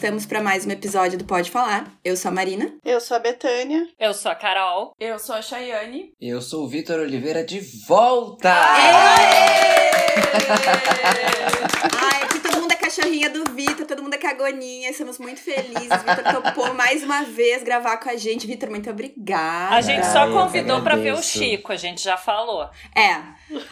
estamos para mais um episódio do Pode Falar. Eu sou a Marina. Eu sou a Betânia. Eu sou a Carol. Eu sou a Chayane. E eu sou o Vitor Oliveira de volta! Aê! Ai, aqui todo mundo é cachorrinha do Vitor, todo mundo cagoninha, estamos muito felizes. Vitor topou mais uma vez gravar com a gente. Vitor, muito obrigada. A gente só convidou pra ver o. Chico, a gente já falou. É,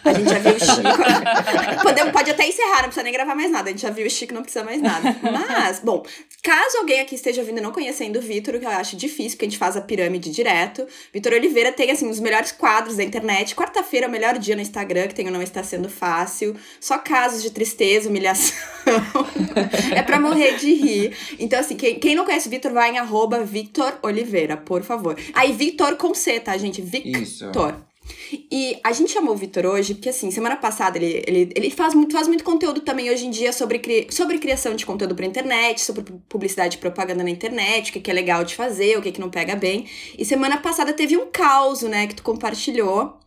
a gente já viu o Chico. Podemos, pode até encerrar, não precisa nem gravar mais nada. A gente já viu o Chico, não precisa mais nada. Mas, bom, caso alguém aqui esteja ouvindo e não conhecendo o Vitor, o que eu acho difícil, porque a gente faz a pirâmide direto. Vitor Oliveira tem, assim, os melhores quadros da internet. Quarta-feira é o melhor dia no Instagram, que tem o Não Está Sendo Fácil. Só casos de tristeza, humilhação. é pra morrer de rir. Então, assim, quem, quem não conhece o Vitor, vai em arroba Victor Oliveira, por favor. Aí, Vitor com C, tá, gente? Victor. Isso. E a gente chamou o Vitor hoje, porque assim, semana passada ele, ele, ele faz, muito, faz muito conteúdo também hoje em dia sobre, cri, sobre criação de conteúdo pra internet, sobre publicidade e propaganda na internet, o que, que é legal de fazer, o que, que não pega bem. E semana passada teve um caos, né, que tu compartilhou.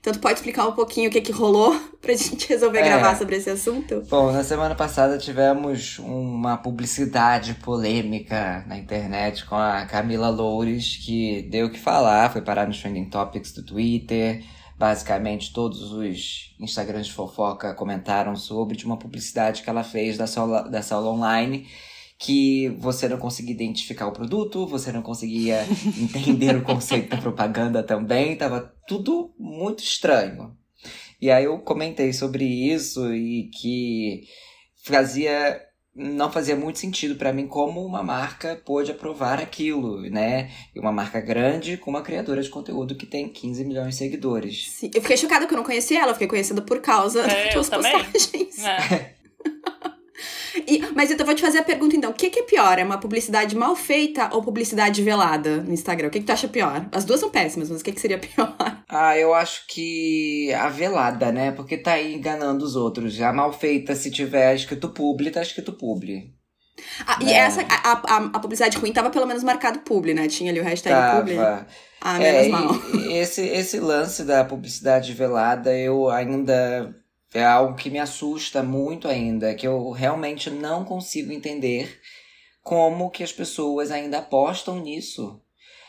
Então tu pode explicar um pouquinho o que, que rolou pra gente resolver É. gravar sobre esse assunto? Bom, na semana passada tivemos uma publicidade polêmica na internet com a Camila Loures, que deu o que falar, foi parar nos trending topics do Twitter. Basicamente, todos os Instagrams de fofoca comentaram sobre de uma publicidade que ela fez da sala, da sala online, que você não conseguia identificar o produto, você não conseguia entender o conceito da propaganda também, tava tudo muito estranho. E aí eu comentei sobre isso e que fazia não fazia muito sentido pra mim como uma marca pôde aprovar aquilo, né? E uma marca grande com uma criadora de conteúdo que tem 15 milhões de seguidores. Sim, eu fiquei chocada que eu não conhecia ela, eu fiquei conhecida por causa É, das postagens. É. E- mas então, eu vou te fazer a pergunta então: o que, que é pior? É uma publicidade mal feita ou publicidade velada no Instagram? O que, que tu acha pior? As duas são péssimas, mas o que, que seria pior? Ah, eu acho que a velada, né? Porque tá aí enganando os outros. A mal feita, se tiver escrito publi, tá escrito publi. Ah, e É. essa, a, a, a publicidade ruim tava pelo menos marcado publi, né? Tinha ali o hashtag publi. Tava. Ah, menos É, mal. esse, esse lance da publicidade velada, eu ainda. É algo que me assusta muito ainda, que eu realmente não consigo entender como que as pessoas ainda apostam nisso.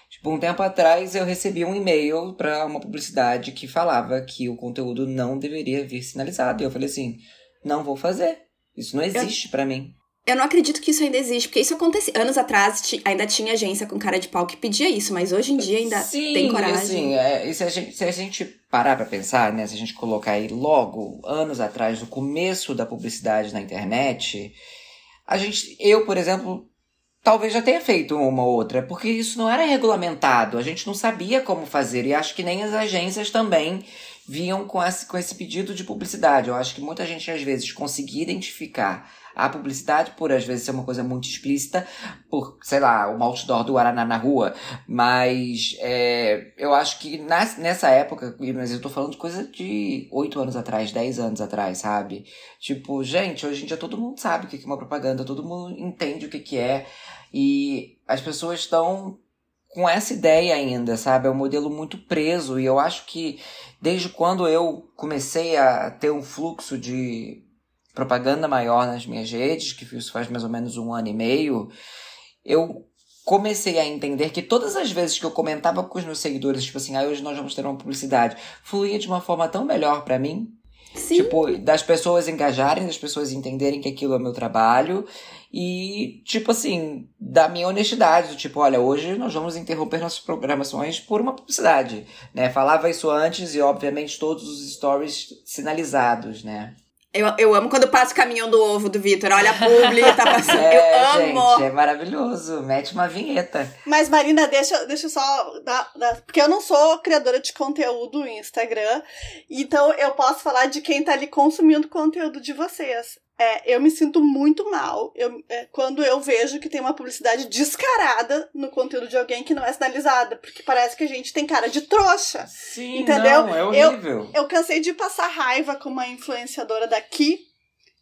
Tipo, um tempo atrás eu recebi um e-mail para uma publicidade que falava que o conteúdo não deveria vir sinalizado. E eu falei assim: não vou fazer. Isso não existe pra mim. Eu não acredito que isso ainda existe, porque isso acontecia. Anos atrás ainda tinha agência com cara de pau que pedia isso, mas hoje em dia ainda Sim, tem coragem. Assim, é, e se, a gente, se a gente parar pra pensar, né? Se a gente colocar aí logo, anos atrás, no começo da publicidade na internet, a gente, eu, por exemplo, talvez já tenha feito uma ou outra, porque isso não era regulamentado, a gente não sabia como fazer, e acho que nem as agências também vinham com esse, com esse pedido de publicidade. Eu acho que muita gente, às vezes, conseguia identificar a publicidade por, às vezes, ser uma coisa muito explícita, por, sei lá, o outdoor do Guaraná na rua, mas é, eu acho que nas, nessa época, mas eu tô falando de coisa de 8 anos atrás, 10 anos atrás, sabe? Tipo, gente, hoje em dia todo mundo sabe o que que é uma propaganda, todo mundo entende o que que é, e as pessoas estão com essa ideia ainda, sabe? É um modelo muito preso, e eu acho que desde quando eu comecei a ter um fluxo de propaganda maior nas minhas redes, que isso faz mais ou menos um ano e meio, eu comecei a entender que todas as vezes que eu comentava com os meus seguidores, tipo assim, ah, hoje nós vamos ter uma publicidade, fluía de uma forma tão melhor pra mim, Sim. tipo, das pessoas engajarem, das pessoas entenderem que aquilo é meu trabalho e, tipo assim, da minha honestidade, do tipo, olha, hoje nós vamos interromper nossas programações por uma publicidade, né? Falava isso antes e, obviamente, todos os stories sinalizados, né? Eu, eu amo quando passa o caminhão do ovo do Vitor. Olha a publi, tá passando. É, eu amo! gente, é maravilhoso. Mete uma vinheta. Mas, Marina, deixa, deixa eu só dar, dar- Porque eu não sou criadora de conteúdo em Instagram. Então eu posso falar de quem tá ali consumindo conteúdo de vocês. É, eu me sinto muito mal eu, é, quando eu vejo que tem uma publicidade descarada no conteúdo de alguém que não é sinalizada. Porque parece que a gente tem cara de trouxa. Sim, Entendeu? não, é Eu- horrível. Eu cansei de passar raiva com uma influenciadora daqui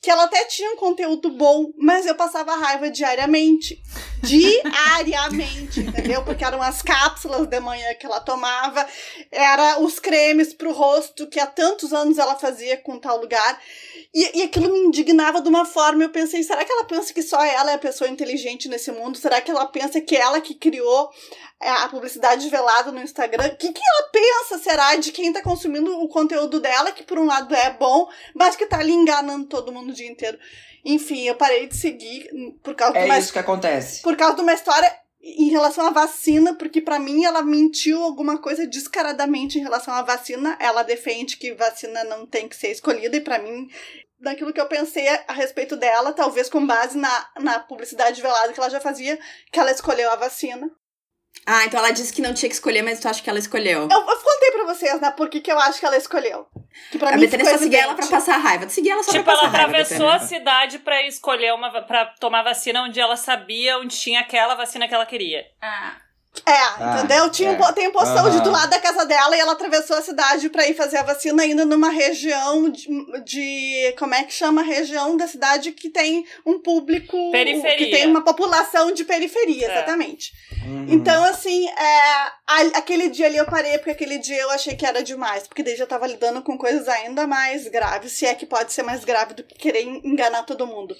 que ela até tinha um conteúdo bom, mas eu passava raiva diariamente. Diariamente, entendeu? Porque eram as cápsulas de manhã que ela tomava, era os cremes pro rosto que há tantos anos ela fazia com tal lugar. E, e aquilo me indignava de uma forma. Eu pensei, será que ela pensa que só ela é a pessoa inteligente nesse mundo? Será que ela pensa que ela que criou é, a publicidade velada no Instagram? O que, que ela pensa, será, de quem tá consumindo o conteúdo dela, que por um lado é bom, mas que tá ali enganando todo mundo o dia inteiro? Enfim, eu parei de seguir por causa É de uma, isso que acontece. por causa de uma história em relação à vacina, porque pra mim ela mentiu alguma coisa descaradamente em relação à vacina. Ela defende que vacina não tem que ser escolhida, e pra mim, daquilo que eu pensei a respeito dela, talvez com base na, na publicidade velada que ela já fazia, que ela escolheu a vacina. Ah, então ela disse que não tinha que escolher, mas tu acha que ela escolheu. Eu, eu contei pra vocês, né, por que que eu acho que ela escolheu. Que pra a mim Betânia ficou só seguia ela pra passar raiva. Tu seguia ela só Tipo, pra ela passar raiva. atravessou a cidade pra escolher uma pra tomar vacina onde ela sabia onde tinha aquela vacina que ela queria. Ah, É, Ah, entendeu? Tinha um, é. po- tem um postão de do lado da casa dela e ela atravessou a cidade pra ir fazer a vacina ainda numa região de, de- como é que chama a região da cidade que tem um público Periferia. que tem uma população de periferia, É. exatamente. Uhum. Então assim, é, a- aquele dia ali eu parei porque aquele dia eu achei que era demais, porque daí já tava lidando com coisas ainda mais graves, se é que pode ser mais grave do que querer en- enganar todo mundo.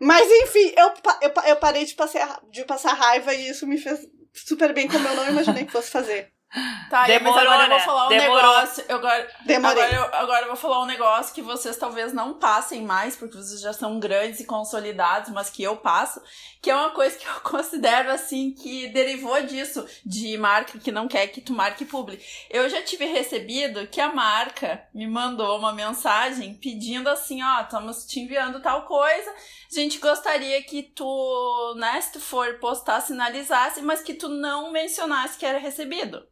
Mas enfim, eu, eu, eu parei de passar, de passar raiva e isso me fez super bem, como eu não imaginei que fosse fazer. tá, Demorou, mas agora eu vou né? falar um Demorou. negócio. Eu agora, Demorei. Agora eu, agora eu vou falar um negócio que vocês talvez não passem mais, porque vocês já são grandes e consolidados, mas que eu passo, que é uma coisa que eu considero assim, que derivou disso, de marca que não quer que tu marque publi. Eu já tive recebido que a marca me mandou uma mensagem pedindo assim, ó, estamos te enviando tal coisa, a gente gostaria que tu, né, se tu for postar, sinalizasse, mas que tu não mencionasse que era recebido.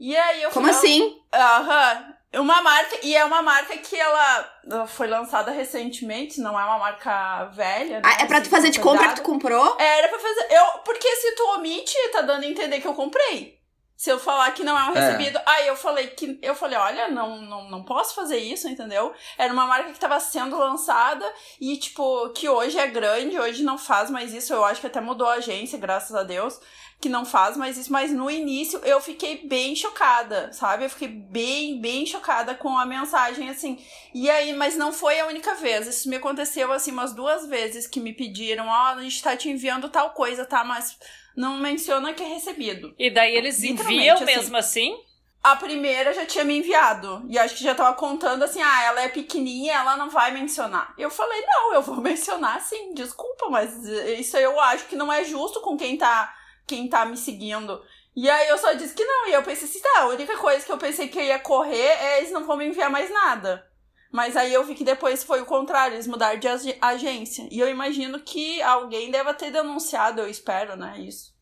E aí eu Como fui- assim? Aham. Uma marca, e é uma marca que ela foi lançada recentemente, não é uma marca velha. Né, Ah, é pra tu assim, fazer de compra que tu comprou? É, Era pra fazer. Eu, porque se tu omite, tá dando a entender que eu comprei. Se eu falar que não é um É. recebido. Aí eu falei que. Eu falei, olha, não, não, não posso fazer isso, entendeu? Era uma marca que tava sendo lançada e, tipo, que hoje é grande, hoje não faz mais isso. Eu acho que até mudou a agência, graças a Deus que não faz mais isso, mas no início eu fiquei bem chocada, sabe? Eu fiquei bem, bem chocada com a mensagem, assim. E aí, mas não foi a única vez. Isso me aconteceu, assim, umas duas vezes que me pediram, ó, a gente tá te enviando tal coisa, tá? Mas não menciona que é recebido. E daí eles enviam assim. mesmo assim? A primeira já tinha me enviado. E acho que já tava contando assim: ah, ela é pequenininha, ela não vai mencionar. Eu falei: não, eu vou mencionar sim, desculpa, mas isso eu acho que não é justo com quem tá, quem tá me seguindo. E aí eu só disse que não. E eu pensei assim: tá, a única coisa que eu pensei que eu ia correr é eles não vão me enviar mais nada. Mas aí eu vi que depois foi o contrário, eles mudaram de ag- agência. E eu imagino que alguém deva ter denunciado, eu espero, né? Isso.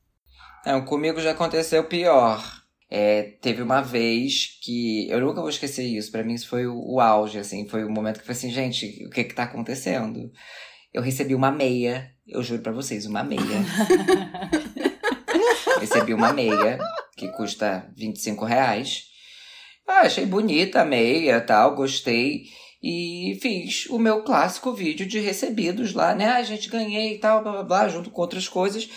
Não, comigo já aconteceu pior. É, teve uma vez que. Eu nunca vou esquecer isso. Pra mim, isso foi o, o auge, assim. Foi o momento que eu falei assim, gente, o que que tá acontecendo? Eu recebi uma meia. Eu juro pra vocês, uma meia. recebi uma meia, que custa 25 reais. Ah, achei bonita a meia tal, gostei. E fiz o meu clássico vídeo de recebidos lá, né? A gente ganhei e tal, blá blá blá, junto com outras coisas.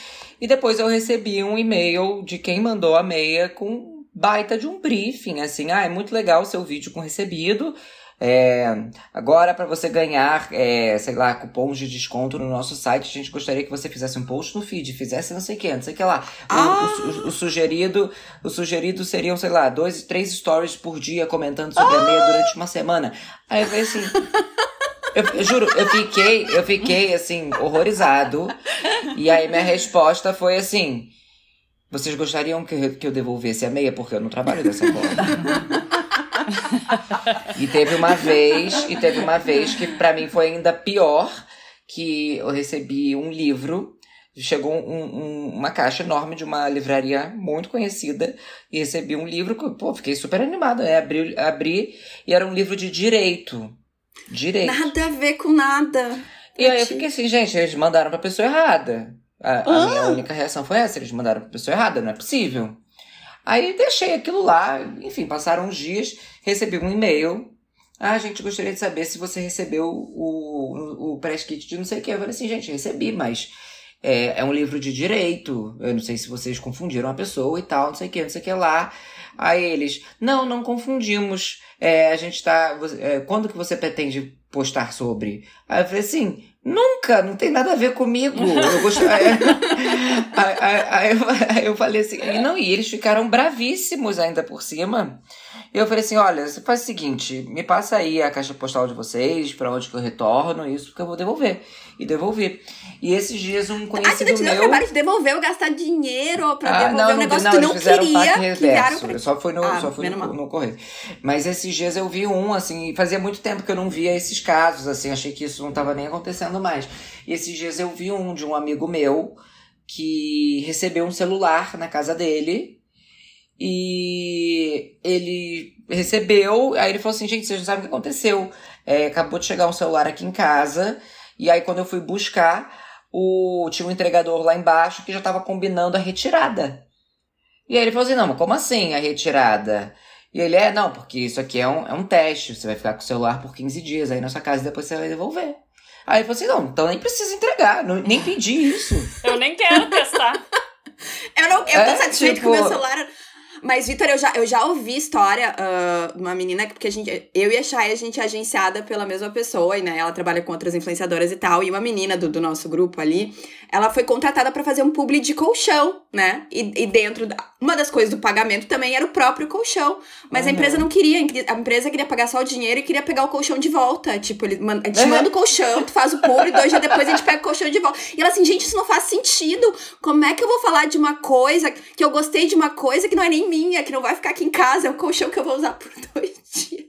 E depois eu recebi um e-mail de quem mandou a meia com baita de um briefing, assim, ah, é muito legal o seu vídeo com recebido. É, agora, para você ganhar, é, sei lá, cupons de desconto no nosso site, a gente gostaria que você fizesse um post no feed, fizesse não sei o que, não sei o que lá. O, Ah! o, o- o sugerido, o sugerido seriam, sei lá, dois, três stories por dia comentando sobre a meia durante uma semana. Aí eu falei assim. Eu, eu juro, eu fiquei, eu fiquei assim, horrorizado. E aí minha resposta foi assim: Vocês gostariam que eu, que eu devolvesse a meia? Porque eu não trabalho dessa forma. E teve uma vez, e teve uma vez que pra mim foi ainda pior, que eu recebi um livro. Chegou um- um- uma caixa enorme de uma livraria muito conhecida e recebi um livro que, pô, fiquei super animada, né? Abri, abri e era um livro de direito. Direito. Nada a ver com nada. E aí eu fiquei assim, gente, eles mandaram pra pessoa errada. A, a minha única reação foi essa, eles mandaram pra pessoa errada, não é possível. Aí deixei aquilo lá, enfim, passaram uns dias, recebi um e-mail Ah, gente, gostaria de saber se você recebeu o, o press kit de não sei o que. Eu falei assim, gente, recebi, mas é, é um livro de direito. Eu não sei se vocês confundiram a pessoa e tal, não sei o que, não sei o que lá. Aí eles, não, não confundimos. É, a gente tá. É, quando que você pretende postar sobre? Aí eu falei assim, nunca, não tem nada a ver comigo. Eu gostaria. aí, aí, aí, eu, falei assim, e não, e eles ficaram bravíssimos ainda por cima. Eu falei assim: olha, você faz o seguinte, me passa aí a caixa postal de vocês, pra onde que eu retorno, isso, porque eu vou devolver. E devolver. E esses dias um Ah, conhecido você te deu o meu. trabalho de devolver ou gastar dinheiro pra Ah, devolver um negócio não, que tu eles não queria. taque que pra... Só fui no, Ah, só menos no, no correio. Mas esses dias eu vi um, assim, fazia muito tempo que eu não via esses casos, assim, achei que isso não tava nem acontecendo mais. E esses dias eu vi um de um amigo meu que recebeu um celular na casa dele e ele recebeu, aí ele falou assim, gente, vocês não sabem o que aconteceu. É, acabou de chegar um celular aqui em casa, e aí quando eu fui buscar, o, tinha um entregador lá embaixo que já tava combinando a retirada. E aí ele falou assim, não, mas como assim a retirada? E ele, é, não, porque isso aqui é um, é um teste, você vai ficar com o celular por 15 dias aí na sua casa e depois você vai devolver. Aí ele falou assim, não, então nem precisa entregar, não- nem pedi isso. Eu nem quero testar. Eu, não, eu tô É, satisfeita tipo- com o meu celular. Mas, Vitor, eu já, eu já ouvi história de uma menina, porque a gente, eu e a Chay, a gente é agenciada pela mesma pessoa, e né, ela trabalha com outras influenciadoras e tal. E uma menina do, do nosso grupo ali, ela foi contratada pra fazer um publi de colchão, né? E, e dentro, da, uma das coisas do pagamento também era o próprio colchão. Mas a Uhum. empresa não queria, a empresa queria pagar só o dinheiro e queria pegar o colchão de volta. Tipo, ele man, te manda o colchão, tu faz o publi, dois dias depois a gente pega o colchão de volta. E ela assim, gente, isso não faz sentido. Como é que eu vou falar de uma coisa que eu gostei de uma coisa que não é nem minha, que não vai ficar aqui em casa, é um colchão que eu vou usar por dois dias.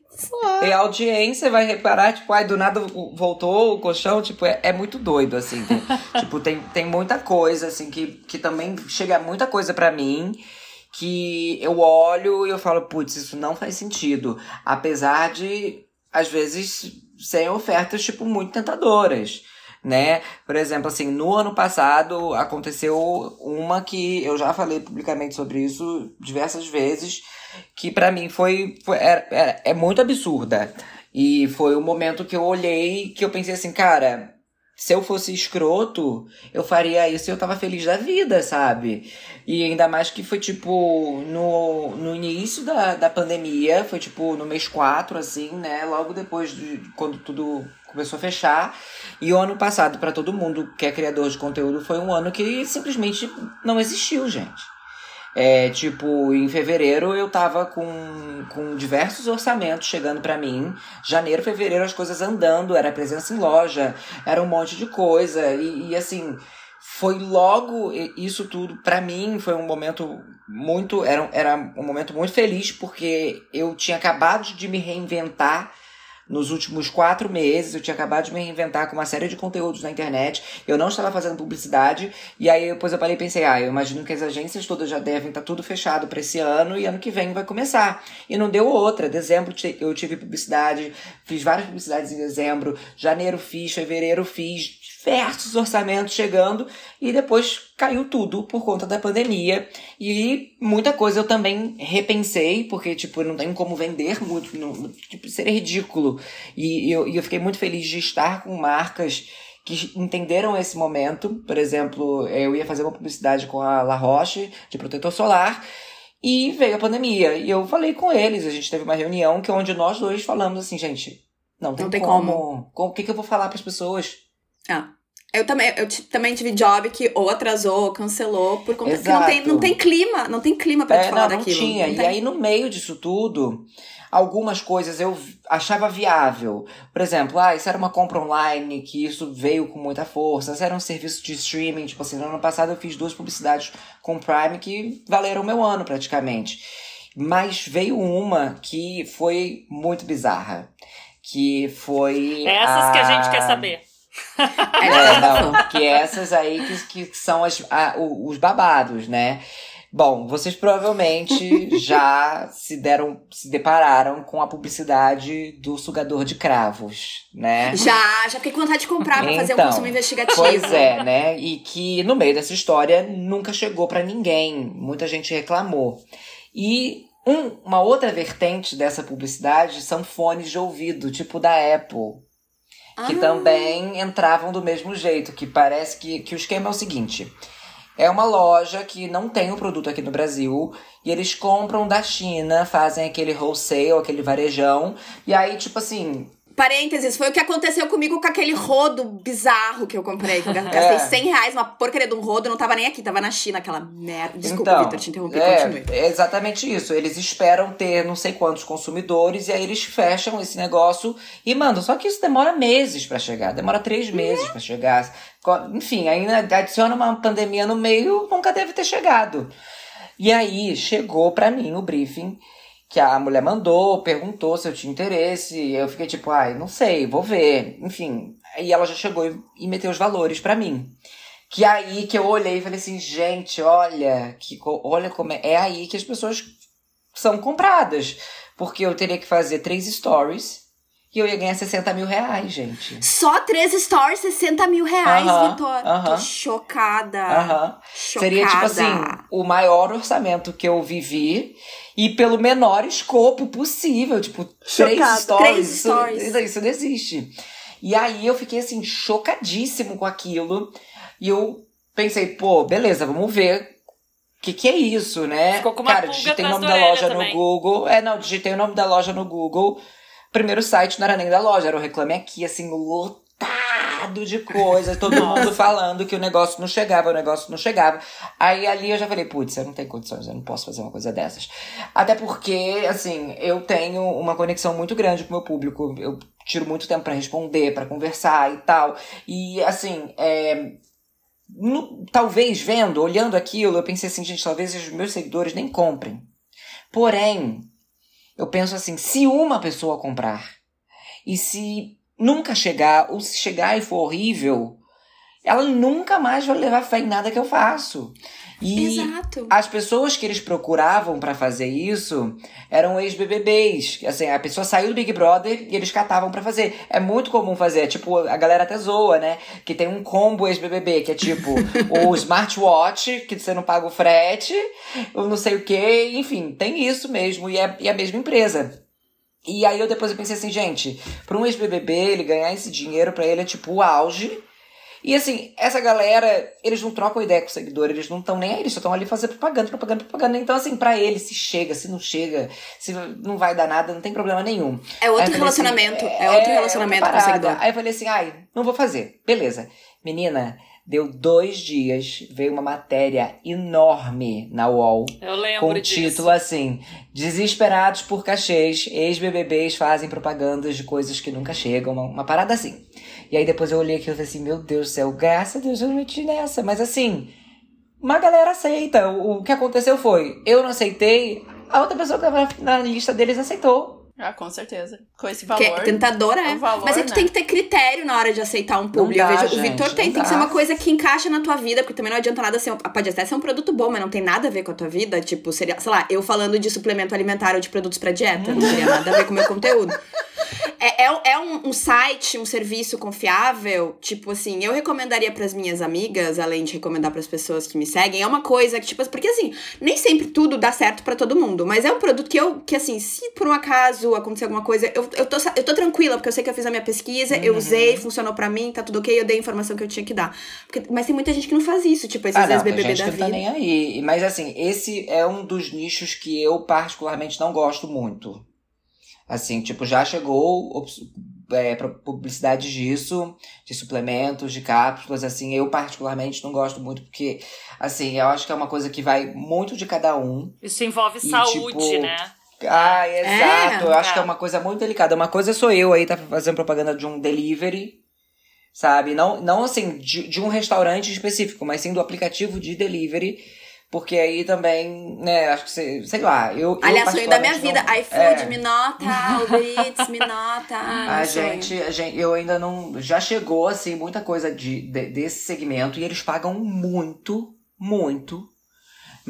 E a audiência vai reparar, tipo, ai, do nada voltou o colchão, tipo, é, é muito doido, assim. Tem, tipo, tem, tem muita coisa, assim, que, que também chega muita coisa pra mim que eu olho e eu falo, putz, isso não faz sentido. Apesar de, às vezes, serem ofertas, tipo, muito tentadoras. Né? Por exemplo, assim, no ano passado aconteceu uma que eu já falei publicamente sobre isso diversas vezes, que pra mim foi, foi é, é, é muito absurda. E foi o momento que eu olhei que eu pensei assim, cara, se eu fosse escroto, eu faria isso e eu tava feliz da vida, sabe? E ainda mais que foi tipo no, no início da, da pandemia, foi tipo no mês 4, assim, né? Logo depois de quando tudo começou a fechar. E o ano passado, pra todo mundo que é criador de conteúdo, foi um ano que simplesmente não existiu, gente. É, tipo, em fevereiro eu tava com, com diversos orçamentos chegando pra mim. Janeiro, fevereiro, as coisas andando, era presença em loja, era um monte de coisa. E, e assim, foi logo isso tudo pra mim foi um momento muito era, era um momento muito feliz porque eu tinha acabado de me reinventar nos últimos quatro meses eu tinha acabado de me reinventar com uma série de conteúdos na internet. Eu não estava fazendo publicidade. E aí depois eu parei e pensei ah eu imagino que as agências todas já devem estar tudo fechado para esse ano e ano que vem vai começar. E não deu outra. Dezembro eu tive publicidade fiz várias publicidades em dezembro. Janeiro fiz fevereiro fiz diversos orçamentos chegando e depois caiu tudo por conta da pandemia e muita coisa eu também repensei porque tipo não tem como vender muito não, tipo seria ridículo e eu, e eu fiquei muito feliz de estar com marcas que entenderam esse momento por exemplo eu ia fazer uma publicidade com a La Roche de protetor solar e veio a pandemia e eu falei com eles a gente teve uma reunião que onde nós dois falamos assim gente não tem, Não tem como. como. O que, que eu vou falar para as pessoas? Ah. Eu também, eu também tive job que ou atrasou ou cancelou por conta que não tem, Exato. não tem clima, não tem clima pra te É, falar não, não daquilo. tinha. não E tem. aí, no meio disso tudo, algumas coisas eu achava viável. Por exemplo, ah, isso era uma compra online, que isso veio com muita força. Isso era um serviço de streaming. Tipo assim, no ano passado eu fiz duas publicidades com Prime que valeram meu ano praticamente. Mas veio uma que foi muito bizarra. Que foi. Essas que a gente a- quer saber. É, não. não, que essas aí que, que são as, a- os babados, né? Bom, vocês provavelmente já se deram, se depararam com a publicidade do sugador de cravos, né? Já, já fiquei com vontade de comprar pra fazer um Então, consumo investigativo. Pois é, né? E que no meio dessa história nunca chegou pra ninguém. Muita gente reclamou. E Um, uma outra vertente dessa publicidade são fones de ouvido, tipo da Apple. Que Ah. também entravam do mesmo jeito, que parece que, que o esquema é o seguinte. É uma loja que não tem o produto aqui no Brasil e eles compram da China, fazem aquele wholesale, aquele varejão, e aí, tipo assim, Parênteses, foi o que aconteceu comigo com aquele rodo bizarro que eu comprei. Que eu gastei É. 100 reais, uma porcaria de um rodo, não tava nem aqui, tava na China, aquela merda. Desculpa, então, Vitor, te interrompi, é, continue. é exatamente isso. Eles esperam ter não sei quantos consumidores e aí eles fecham esse negócio e mandam. Só que isso demora meses pra chegar, demora três meses pra chegar. Co- Enfim, ainda adiciona uma pandemia no meio, nunca deve ter chegado. E aí chegou pra mim o briefing que a mulher mandou, perguntou se eu tinha interesse. e Eu fiquei tipo, ai, não sei, vou ver. Enfim, aí ela já chegou e, e meteu os valores pra mim. Que aí que eu olhei e falei assim, gente, olha, que, olha como é. É aí que as pessoas são compradas. Porque eu teria que fazer três stories e eu ia ganhar 60 mil reais, gente. Só três stories, 60 mil reais, Aham, Vitor. Tô aham. chocada. Aham. Chocada. Seria, tipo assim, o maior orçamento que eu vivi e pelo menor escopo possível. Tipo, três Chocada. stories. Três isso, stories. Isso, isso não existe. E aí eu fiquei, assim, chocadíssimo com aquilo. E eu pensei, pô, beleza, vamos ver. O que, que é isso, né? Ficou com uma Cara, digitei o nome da loja também. no Google. É, não, digitei o nome da loja no Google. Primeiro site não era nem da loja, era o Reclame Aqui, assim, lotado de coisa, todo mundo falando que o negócio não chegava, o negócio não chegava. Aí ali eu já falei, putz, eu não tenho condições, eu não posso fazer uma coisa dessas. Até porque, assim, eu tenho uma conexão muito grande com o meu público, eu tiro muito tempo pra responder, pra conversar e tal. E, assim, é, no- talvez vendo, olhando aquilo, eu pensei assim, gente, talvez os meus seguidores nem comprem. Porém, eu penso assim, se uma pessoa comprar e se nunca chegar, ou se chegar e for horrível, ela nunca mais vai levar fé em nada que eu faço. E Exato. as pessoas que eles procuravam pra fazer isso eram ex-BBBs. Assim, a pessoa saiu do Big Brother e eles catavam pra fazer. É muito comum fazer. Tipo, a galera até zoa, né? Que tem um combo ex-BBB, que é tipo o smartwatch, que você não paga o frete, o não sei o quê. Enfim, tem isso mesmo. E é, e é a mesma empresa. E aí eu depois eu pensei assim, gente, pra um ex-BBB, ele ganhar esse dinheiro pra ele é tipo o auge. E assim, essa galera, eles não trocam ideia com o seguidor, eles não estão nem aí, eles só estão ali fazendo propaganda, propaganda, propaganda. Então, assim, pra ele, se chega, se não chega, se não vai dar nada, não tem problema nenhum. É outro eu falei assim, relacionamento. é, outro relacionamento outra com o seguidor. Aí eu falei assim, ai, não vou fazer. Beleza. Menina, deu dois dias, veio uma matéria enorme na UOL Eu lembro com o título assim: Desesperados por cachês, ex-BBBs fazem propagandas de coisas que nunca chegam, uma, uma parada assim. E aí depois eu olhei aquilo e falei assim: Meu Deus do céu, graças a Deus eu não meti nessa. Mas assim, uma galera aceita. O, o que aconteceu foi: eu não aceitei, a outra pessoa que tava na lista deles aceitou. Ah, com certeza. Com esse Que valor. é tentadora, é. o valor, Mas é que tu né? tem que ter critério na hora de aceitar um público. dá, Eu vejo, o gente, Vitor tem, tem que ser uma coisa que encaixa na tua vida, porque também não adianta nada ser. Pode até ser um produto bom, mas não tem nada a ver com a tua vida. Tipo, seria, sei lá, eu falando de suplemento alimentar ou de produtos pra dieta. Não teria nada a ver com o meu conteúdo. É, é, é um, um site, um serviço confiável. Tipo assim, eu recomendaria pras minhas amigas, além de recomendar pras pessoas que me seguem. É uma coisa que, tipo, porque assim, nem sempre tudo dá certo pra todo mundo. Mas é um produto que eu, que assim, se por um acaso acontecer alguma coisa, eu, eu, tô, eu tô tranquila, porque eu sei que eu fiz a minha pesquisa, eu usei, funcionou pra mim, tá tudo ok, eu dei a informação que eu tinha que dar. Porque- mas tem muita gente que não faz isso, tipo, esses Ah, não, ex-BBB gente da que não vida. tá nem aí. Mas assim, esse é um dos nichos que eu particularmente não gosto muito. Assim, tipo, já chegou é, pra publicidade disso, de suplementos, de cápsulas, assim, eu particularmente não gosto muito, porque, assim, eu acho que é uma coisa que vai muito de cada um. Isso envolve E, saúde, tipo, né? Ah, exato. eu acho é. que é uma coisa muito delicada. Uma coisa sou eu aí, tá fazendo propaganda de um delivery, sabe? Não, não assim, de, de um restaurante específico, mas sim do aplicativo de delivery. Porque aí também, né, acho que, sei, sei lá, eu. eu Aliás, sonho da minha vida. particularmente iFood, é. me nota, Uber Eats, me nota. A sonho. gente, a gente, eu ainda não. Já chegou, assim, muita coisa de, de- desse segmento e eles pagam muito, muito.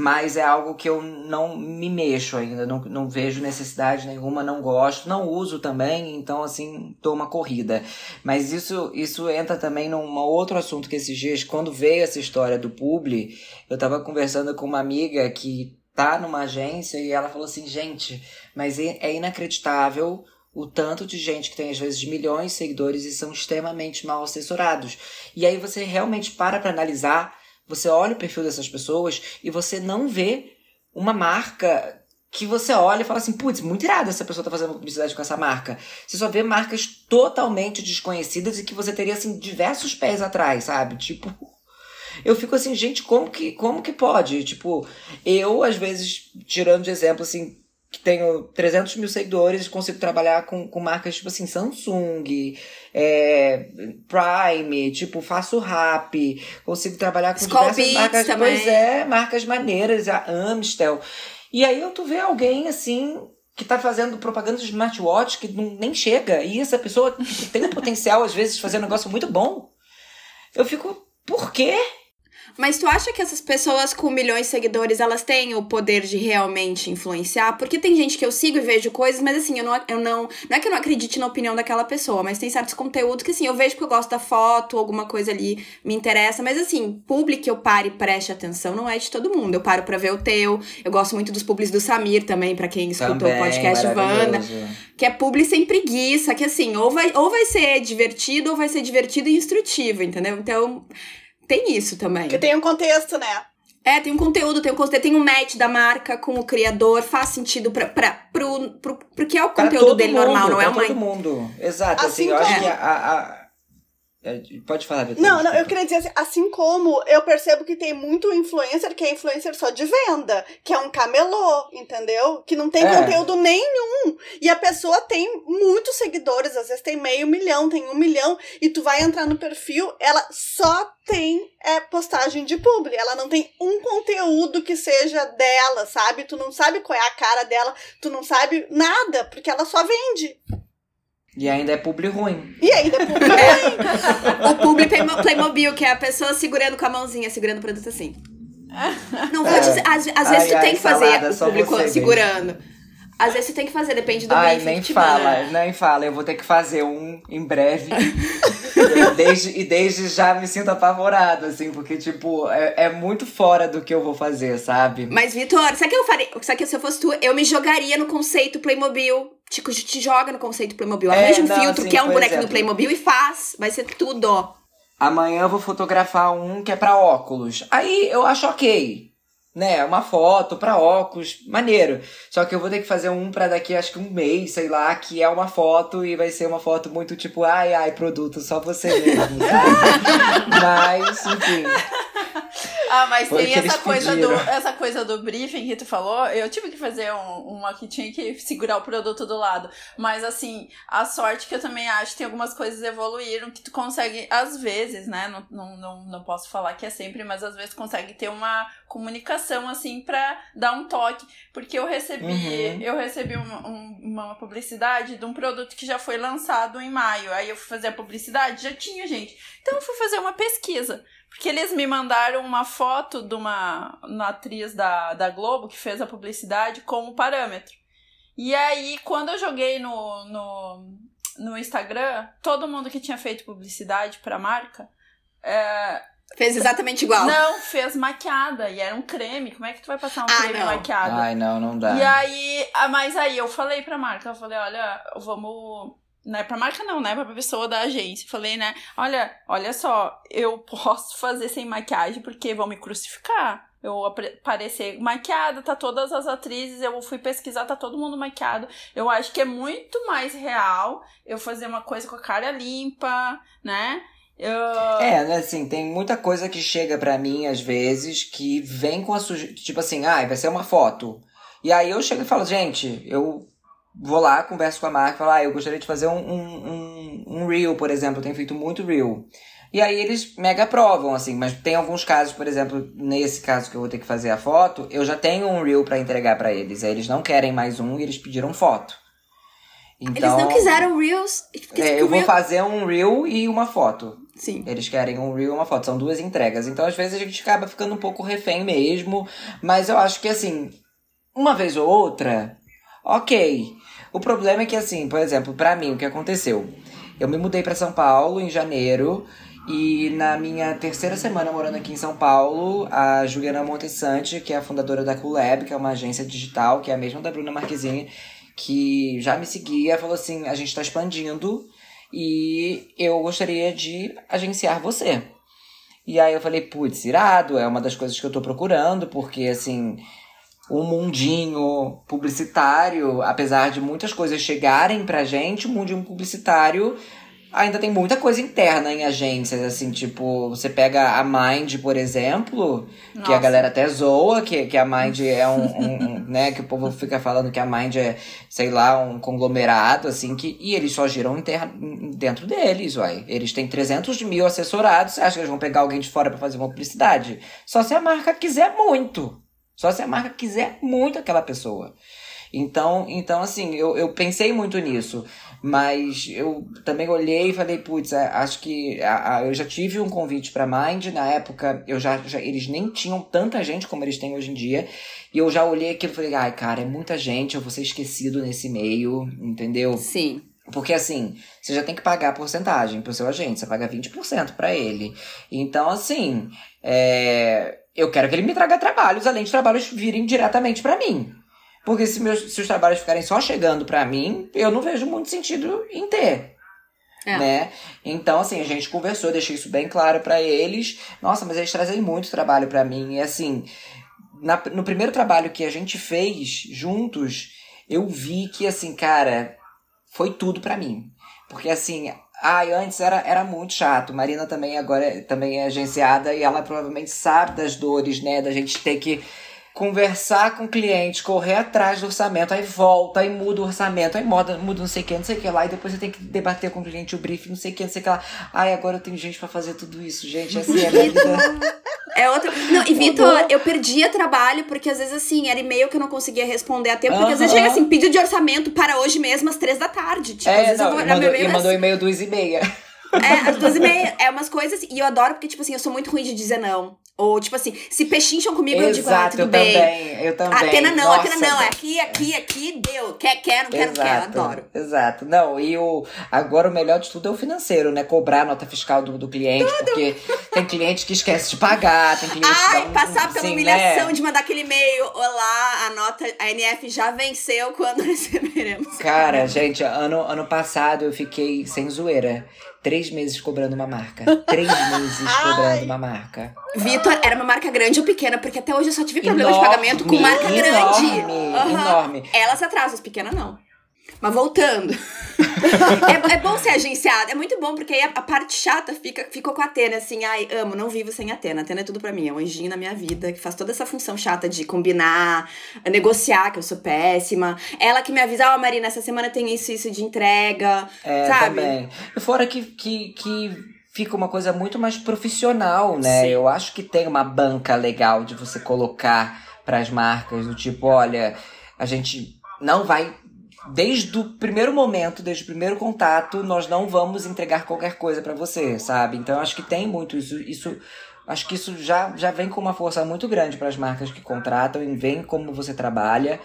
Mas é algo que eu não me mexo ainda, não, não vejo necessidade nenhuma, não gosto, não uso também, então assim, dou uma corrida. Mas isso, isso entra também num outro assunto que esses dias, quando veio essa história do publi, eu tava conversando com uma amiga que tá numa agência e ela falou assim, gente, mas é é inacreditável o tanto de gente que tem às vezes milhões de seguidores e são extremamente mal assessorados. E aí você realmente para pra analisar, você olha o perfil dessas pessoas e você não vê uma marca que você olha e fala assim, putz, muito irado essa pessoa tá fazendo publicidade com essa marca. Você só vê marcas totalmente desconhecidas e que você teria, assim, diversos pés atrás, sabe? Tipo, eu fico assim, gente, como que, como que pode? Tipo, eu, às vezes, tirando de exemplo, assim, que tenho 300 mil seguidores, consigo trabalhar com, com marcas tipo assim, Samsung, é, Prime, tipo, faço rap, consigo trabalhar com Skull diversas Beats marcas, também. pois é, marcas maneiras, a Amstel. E aí eu tu vê alguém assim que tá fazendo propaganda de smartwatch que não, nem chega, e essa pessoa tipo, tem o potencial às vezes de fazer um negócio muito bom. Eu fico, por quê? Mas tu acha que essas pessoas com milhões de seguidores, elas têm o poder de realmente influenciar? Porque tem gente que eu sigo e vejo coisas, mas assim, eu não, eu não. Não é que eu não acredite na opinião daquela pessoa, mas tem certos conteúdos que assim, eu vejo porque eu gosto da foto, alguma coisa ali me interessa. Mas assim, publi que eu pare e preste atenção não é de todo mundo. Eu paro pra ver o teu. Eu gosto muito dos publis do Samir também, pra quem escutou Também, o podcast Wanda. Que é publi sem preguiça, que assim, ou vai, ou vai ser divertido, ou vai ser divertido e instrutivo, entendeu? Então, tem isso também. Que tem um contexto, né? É, tem um conteúdo, tem um conteúdo, tem um match da marca com o criador, faz sentido pra, pra, pro, pro, pro que é o conteúdo dele mundo, normal, não é uma. todo mundo. Exato, assim, Assim eu acho como- que a... a- é, Pode falar, Beatriz. Não, não, eu queria dizer assim, assim como eu percebo que tem muito influencer que é influencer só de venda, que é um camelô, entendeu? Que não tem É. conteúdo nenhum. E a pessoa tem muitos seguidores, às vezes tem meio milhão, tem um milhão, e tu vai entrar no perfil, ela só tem é, postagem de publi. Ela não tem um conteúdo que seja dela, sabe? Tu não sabe qual é a cara dela, tu não sabe nada, porque ela só vende. E ainda é publi ruim. E ainda é publi ruim. O publi Playmo- Playmobil, que é a pessoa segurando com a mãozinha, segurando o produto assim. Não vou É. dizer. Às, às Ai, vezes tu ai, tem que fazer o público segurando. Às vezes tu tem que fazer, depende do Ai, nem que te fala, manda. nem fala. Eu vou ter que fazer um em breve. e, desde, e desde já me sinto apavorado, assim, porque, tipo, é, é muito fora do que eu vou fazer, sabe? Mas, Vitor, sabe que eu faria? Sabe que se eu fosse tu, eu me jogaria no conceito Playmobil. Tipo, te joga no conceito Playmobil. É, Arranja um não, filtro assim, que é um bonequinho exemplo. Playmobil e faz. Vai ser tudo. Amanhã eu vou fotografar um que é pra óculos. Aí eu acho ok. Né, uma foto pra óculos, maneiro. Só que eu vou ter que fazer um pra daqui acho que um mês, sei lá, que é uma foto e vai ser uma foto muito tipo, ai, ai, produto, só você mesmo. Mas, enfim. Ah, mas Foi tem essa coisa, do, essa coisa do briefing que tu falou. Eu tive que fazer um- uma que tinha que segurar o produto do lado. Mas, assim, a sorte que eu também acho, tem algumas coisas evoluíram que tu consegue, às vezes, né? Não, não, não, não posso falar que é sempre, mas às vezes consegue ter uma comunicação, assim, pra dar um toque. Porque eu recebi, Uhum. eu recebi uma, um- uma publicidade de um produto que já foi lançado em maio. Aí eu fui fazer a publicidade, já tinha, gente. Então eu fui fazer uma pesquisa. Porque eles me mandaram uma foto de uma, uma atriz da, da Globo que fez a publicidade como parâmetro. E aí, quando eu joguei no, no, no Instagram, todo mundo que tinha feito publicidade pra marca é, Fez exatamente igual. não fez maquiada. E era um creme. Como é que tu vai passar um Ah, creme não. maquiado? Ai, não, não dá. E aí, ah, mas aí eu falei pra marca, eu falei, olha, vamos. Né, pra marca não, né? Pra pessoa da agência. Falei, né? Olha, olha só, eu posso fazer sem maquiagem porque vão me crucificar. Eu apre- parecer maquiada, tá todas as atrizes, eu fui pesquisar, tá todo mundo maquiado. Eu acho que é muito mais real eu fazer uma coisa com a cara limpa, né? Eu... É, né, assim, tem muita coisa que chega pra mim, às vezes, que vem com a sujeira. Tipo assim, ah, vai ser uma foto. E aí eu chego e falo, gente, eu vou lá, converso com a marca, falo, ah, eu gostaria de fazer um, um, um, um reel, por exemplo, eu tenho feito muito reel. E aí eles mega aprovam, assim, mas tem alguns casos, por exemplo, nesse caso que eu vou ter que fazer a foto, eu já tenho um reel pra entregar pra eles. Aí eles não querem mais um e eles pediram foto. Eles Então, não quiseram Reels. é, eu vou Reel- fazer um reel e uma foto. Sim. Eles querem um reel e uma foto. São duas entregas. Então, às vezes, a gente acaba ficando um pouco refém mesmo. Mas eu acho que, assim, uma vez ou outra, ok. O problema é que, assim, por exemplo, pra mim, o que aconteceu? Eu me mudei pra São Paulo em janeiro. E na minha terceira semana morando aqui em São Paulo, a Juliana Montessante, que é a fundadora da Coolab, que é uma agência digital, que é a mesma da Bruna Marquezine, que já me seguia, falou assim: a gente está expandindo e eu gostaria de agenciar você. E aí eu falei, putz, irado, é uma das coisas que eu tô procurando, porque assim, o mundinho publicitário, apesar de muitas coisas chegarem pra gente, o mundinho publicitário ainda tem muita coisa interna em agências, assim, tipo, você pega a Mind, por exemplo, Nossa. que a galera até zoa, que, que a Mind é um, um, um, né, que o povo fica falando que a Mind é, sei lá, um conglomerado, assim, que, e eles só giram dentro deles, uai. Eles têm 300 mil assessorados, você acha que eles vão pegar alguém de fora para fazer uma publicidade? Só se a marca quiser muito. Só se a marca quiser muito aquela pessoa. Então, então assim, eu, eu pensei muito nisso. Mas eu também olhei e falei, putz, é, acho que a, a, eu já tive um convite para Mind. Na época, eu já, já, eles nem tinham tanta gente como eles têm hoje em dia. E eu já olhei aquilo e falei, ai, cara, é muita gente, eu vou ser esquecido nesse meio, entendeu? Sim. Porque assim, você já tem que pagar a porcentagem pro seu agente, você paga 20% para ele. Então, assim, é, eu quero que ele me traga trabalhos, além de trabalhos virem diretamente para mim. Porque se, meus, se os trabalhos ficarem só chegando para mim, eu não vejo muito sentido em ter. É. Né? Então, assim, a gente conversou, deixei isso bem claro para eles. Nossa, mas eles trazem muito trabalho para mim. E assim, na, no primeiro trabalho que a gente fez juntos, eu vi que, assim, cara, foi tudo para mim. Porque, assim, ai, antes era, era muito chato. Marina também agora também é agenciada e ela provavelmente sabe das dores, né? Da gente ter que conversar com o cliente, correr atrás do orçamento, aí volta, aí muda o orçamento, aí muda, muda não sei o que, não sei o que lá, e depois você tem que debater com o cliente o briefing, não sei o que, não sei o que lá. Ai, agora eu tenho gente para fazer tudo isso, gente, assim é a vida. É outra. Não, e Vitor, eu perdia trabalho, porque às vezes assim, era e-mail que eu não conseguia responder a tempo, porque às vezes chega assim, pedido de orçamento para hoje mesmo às três da tarde. Tipo, é, às vezes não, eu vou mandou, e mandou e-mail duas e meia. É, às duas e meia. É umas coisas. E eu adoro porque, tipo assim, eu sou muito ruim de dizer não. Ou, tipo assim, se pechincham comigo, Exato, eu digo, ah, tudo eu bem. Também, eu também. Atena não, Nossa, Atena não. É aqui, aqui, aqui, deu. Quer, quer, não quer, não quer. Adoro. Exato. Não, e o, agora o melhor de tudo é o financeiro, né? Cobrar a nota fiscal do, do cliente, tudo. porque tem cliente que esquece de pagar, tem cliente Ai, que um, passar pela assim, humilhação né? de mandar aquele e-mail. Olá, a nota, a NF já venceu quando receberemos. Cara, gente, ano, ano passado eu fiquei sem zoeira. Três meses cobrando uma marca. Três meses cobrando uma marca. Vitor, era uma marca grande ou pequena? Porque até hoje eu só tive problema enorme, de pagamento com marca enorme, grande. Uhum. Enorme. Elas atrasam, as pequenas não. Mas voltando. é, é, bom ser agenciado. É muito bom, porque aí a, a, parte chata fica, ficou com a Atena, assim. Ai, amo, não vivo sem a Atena. A Atena é tudo pra mim. É um anjinho na minha vida que faz toda essa função chata de combinar, negociar, que eu sou péssima. Ela que me avisa, ó, oh, Marina, essa semana tem isso isso de entrega. É, sabe? também. Fora que, que, que fica uma coisa muito mais profissional, né? Sim. Eu acho que tem uma banca legal de você colocar para as marcas, do tipo, olha, a gente não vai desde o primeiro momento, desde o primeiro contato, nós não vamos entregar qualquer coisa para você, sabe? Então acho que tem muito isso, isso acho que isso já, já vem com uma força muito grande para as marcas que contratam e vem como você trabalha.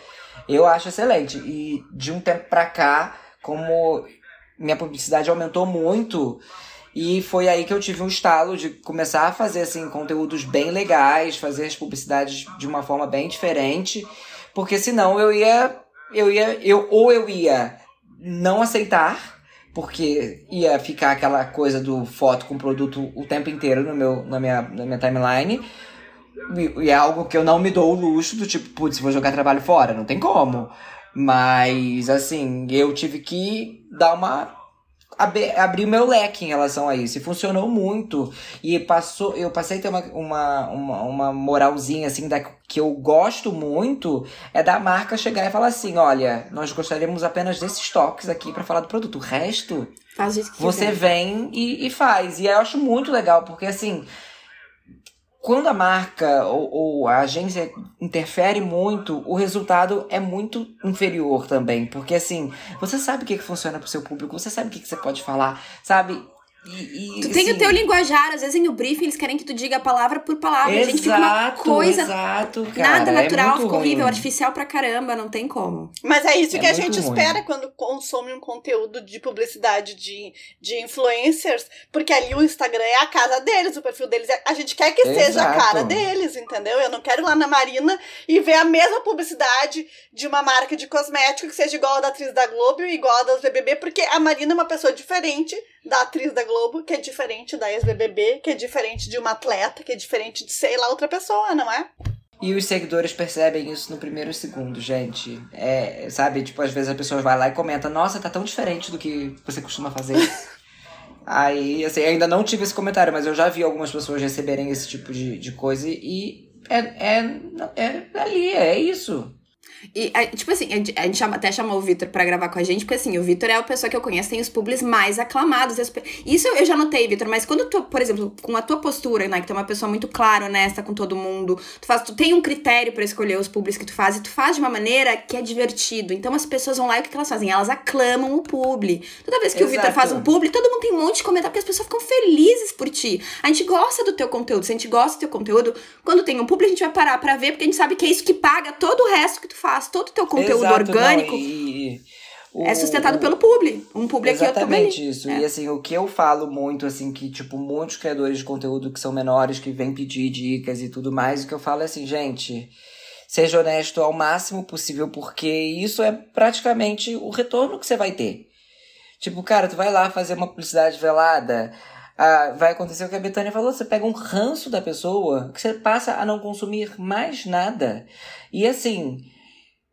Eu acho excelente. E de um tempo para cá, como minha publicidade aumentou muito, e foi aí que eu tive um estalo de começar a fazer assim conteúdos bem legais, fazer as publicidades de uma forma bem diferente, porque senão eu ia eu ia, eu, ou eu ia não aceitar, porque ia ficar aquela coisa do foto com produto o tempo inteiro no meu, na, minha, na minha timeline. E, e é algo que eu não me dou o luxo do tipo, putz, vou jogar trabalho fora, não tem como. Mas, assim, eu tive que dar uma abrir meu leque em relação a isso. E funcionou muito. E passou, eu passei a ter uma, uma, uma, uma moralzinha, assim, da, que eu gosto muito, é da marca chegar e falar assim: olha, nós gostaríamos apenas desses toques aqui para falar do produto. O resto, você vem e, e faz. E eu acho muito legal, porque assim quando a marca ou, ou, a agência interfere muito, o resultado é muito inferior também. Porque assim, você sabe o que, que funciona pro seu público, você sabe o que, que você pode falar, sabe? E, e, Tu tem assim, o teu linguajar, às vezes em o briefing eles querem que tu diga palavra por palavra. a gente fica uma Exato, coisa exato, cara. nada é natural, muito ficou horrível, artificial pra caramba, não tem como. Mas é isso É que a gente ruim. espera quando consome um conteúdo de publicidade de, de influencers, porque ali o Instagram é a casa deles, o perfil deles. é- A gente quer que seja a Exato. cara deles, entendeu? Eu não quero ir lá na Marina e ver a mesma publicidade de uma marca de cosmético que seja igual a da atriz da Globo e igual a das BBB, porque a Marina é uma pessoa diferente da atriz da Globo, que é diferente da ex-BBB, que é diferente de uma atleta, que é diferente de sei lá outra pessoa, não é? E os seguidores percebem isso no primeiro segundo, gente. É, sabe, tipo, às vezes a pessoa vai lá e comenta, nossa, tá tão diferente do que você costuma fazer. Aí, assim, ainda não tive esse comentário, mas eu já vi algumas pessoas receberem esse tipo de, de coisa e é, é, é ali, é isso. E, tipo assim, a gente, até chamou o Vitor pra gravar com a gente, porque assim, o Vitor é a pessoa que eu conheço, tem os publis mais aclamados. Isso eu já notei, Vitor, mas quando tu, por exemplo, com a tua postura, né, que tu é uma pessoa muito clara, honesta com todo mundo, tu, faz, tu tem um critério pra escolher os publis que tu faz, e tu faz de uma maneira que é divertido. Então as pessoas vão lá e o que, elas fazem? Elas aclamam o publi. Toda vez que o Vitor Exato. faz um publi, todo mundo tem um monte de comentário, porque as pessoas ficam felizes por ti. A gente gosta do teu conteúdo. Se a gente gosta do teu conteúdo, quando tem um publi, a gente vai parar pra ver, porque a gente sabe que é isso que paga todo o resto que tu faz, todo o teu conteúdo Exato, orgânico. não, e- o- É sustentado o- pelo publi. Um publi aqui, outro também. Exatamente isso. É. E assim, o que eu falo muito, assim, que, tipo, muitos criadores de conteúdo que são menores, que vêm pedir dicas e tudo mais, o que eu falo é assim, gente, seja honesto ao máximo possível, porque isso é praticamente o retorno que você vai ter. Tipo, cara, tu vai lá fazer uma publicidade velada, ah, vai acontecer o que a Betânia falou, você pega um ranço da pessoa, que você passa a não consumir mais nada. E assim,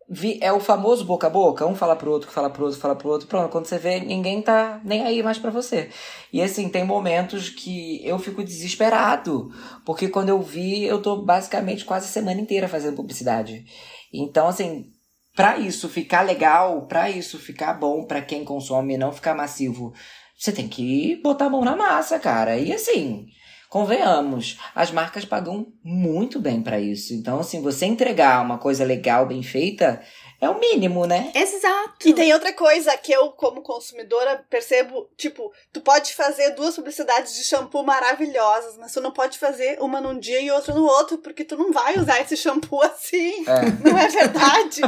vi- é o famoso boca a boca, um fala pro outro, fala pro outro, fala pro outro, pronto, quando você vê, ninguém tá nem aí mais pra você. E assim, tem momentos que eu fico desesperado, porque quando eu vi, eu tô basicamente quase a semana inteira fazendo publicidade. Então, assim, pra isso ficar legal, pra isso ficar bom pra quem consome não ficar massivo, você tem que botar a mão na massa, cara. E assim, convenhamos, as marcas pagam muito bem pra isso. Então, assim, você entregar uma coisa legal, bem feita, é o mínimo, né? Exato. E tem outra coisa que eu, como consumidora, percebo, tipo, tu pode fazer duas publicidades de shampoo maravilhosas, mas tu não pode fazer uma num dia e outra no outro, porque tu não vai usar esse shampoo assim. É. Não é verdade?